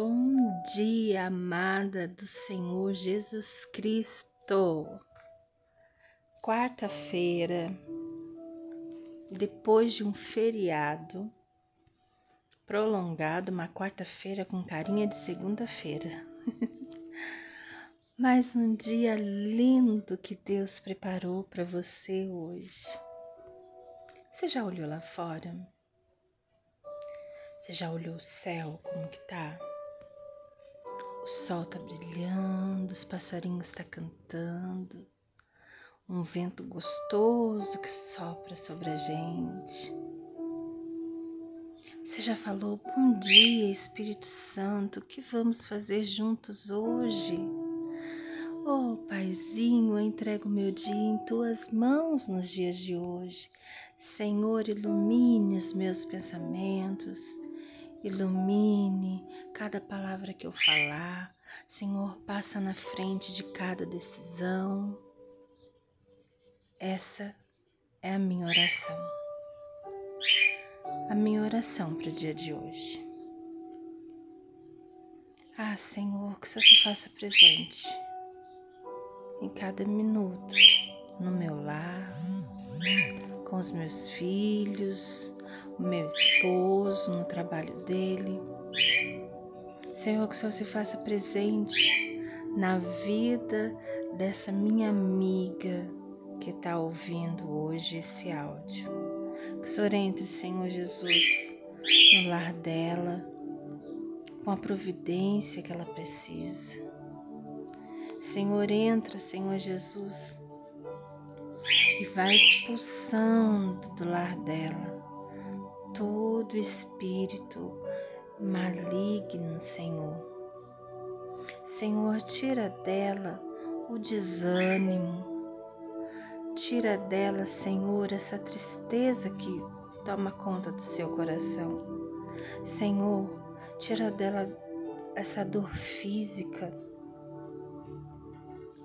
Bom dia, amada do Senhor Jesus Cristo. Quarta-feira, depois de um feriado prolongado, uma quarta-feira com carinha de segunda-feira. Mais um dia lindo que Deus preparou para você hoje. Você já olhou lá fora? Você já olhou o céu como que tá? O sol tá brilhando, os passarinhos tá cantando, um vento gostoso que sopra sobre a gente. Você já falou bom dia, Espírito Santo, o que vamos fazer juntos hoje? Oh, Paizinho, eu entrego meu dia em tuas mãos nos dias de hoje. Senhor, ilumine os meus pensamentos Ilumine cada palavra que eu falar. Senhor, passa na frente de cada decisão. Essa é a minha oração. A minha oração para o dia de hoje. Ah, Senhor, que o Senhor se faça presente em cada minuto, no meu lar, com os meus filhos, o meu esposo, no trabalho dele. Senhor, que o Senhor se faça presente na vida dessa minha amiga que está ouvindo hoje esse áudio. Que o Senhor entre, Senhor Jesus, no lar dela, com a providência que ela precisa. Senhor, entra, Senhor Jesus, e vai expulsando do lar dela todo espírito maligno, Senhor. Senhor, tira dela o desânimo, tira dela, Senhor, essa tristeza que toma conta do seu coração. Senhor, tira dela essa dor física,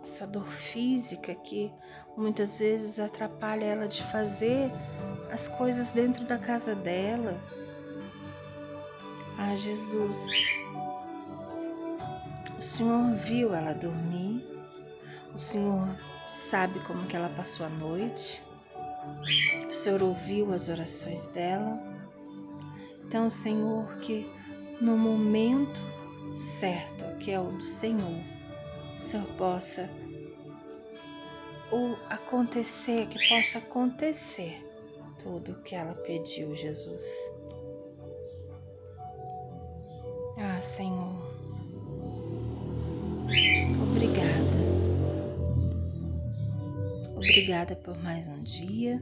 essa dor física que muitas vezes atrapalha ela de fazer as coisas dentro da casa dela. Ah, Jesus, o Senhor viu ela dormir, o Senhor sabe como que ela passou a noite, o Senhor ouviu as orações dela. Então, Senhor, que no momento certo, que é o do Senhor, o Senhor possa ou acontecer, que possa acontecer tudo o que ela pediu, Jesus. Ah, Senhor, obrigada. Obrigada por mais um dia.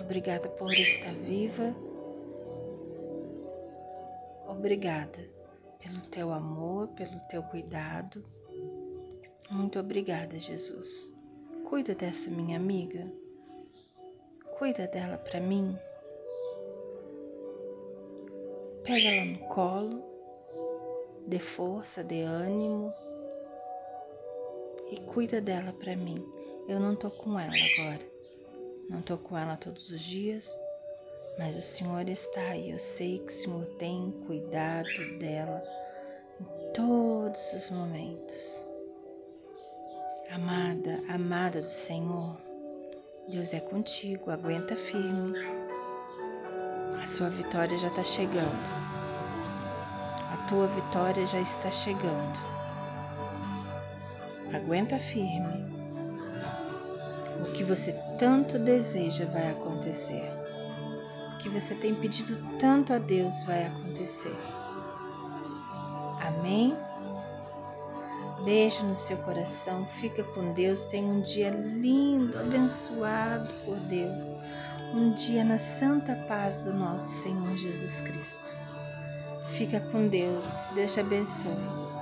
Obrigada por estar viva. Obrigada pelo teu amor, pelo teu cuidado. Muito obrigada, Jesus. Cuida dessa minha amiga. Cuida dela para mim. Pega ela no colo, dê força, dê ânimo e cuida dela para mim. Eu não tô com ela agora. Não tô com ela todos os dias, mas o Senhor está aí. Eu sei que o Senhor tem cuidado dela em todos os momentos. Amada, amada do Senhor, Deus é contigo, aguenta firme. A sua vitória já está chegando. A tua vitória já está chegando. Aguenta firme. O que você tanto deseja vai acontecer. Que você tem pedido tanto a Deus vai acontecer. Amém? Beijo no seu coração, fica com Deus, tenha um dia lindo, abençoado por Deus, um dia na santa paz do nosso Senhor Jesus Cristo. Fica com Deus, Deus te abençoe.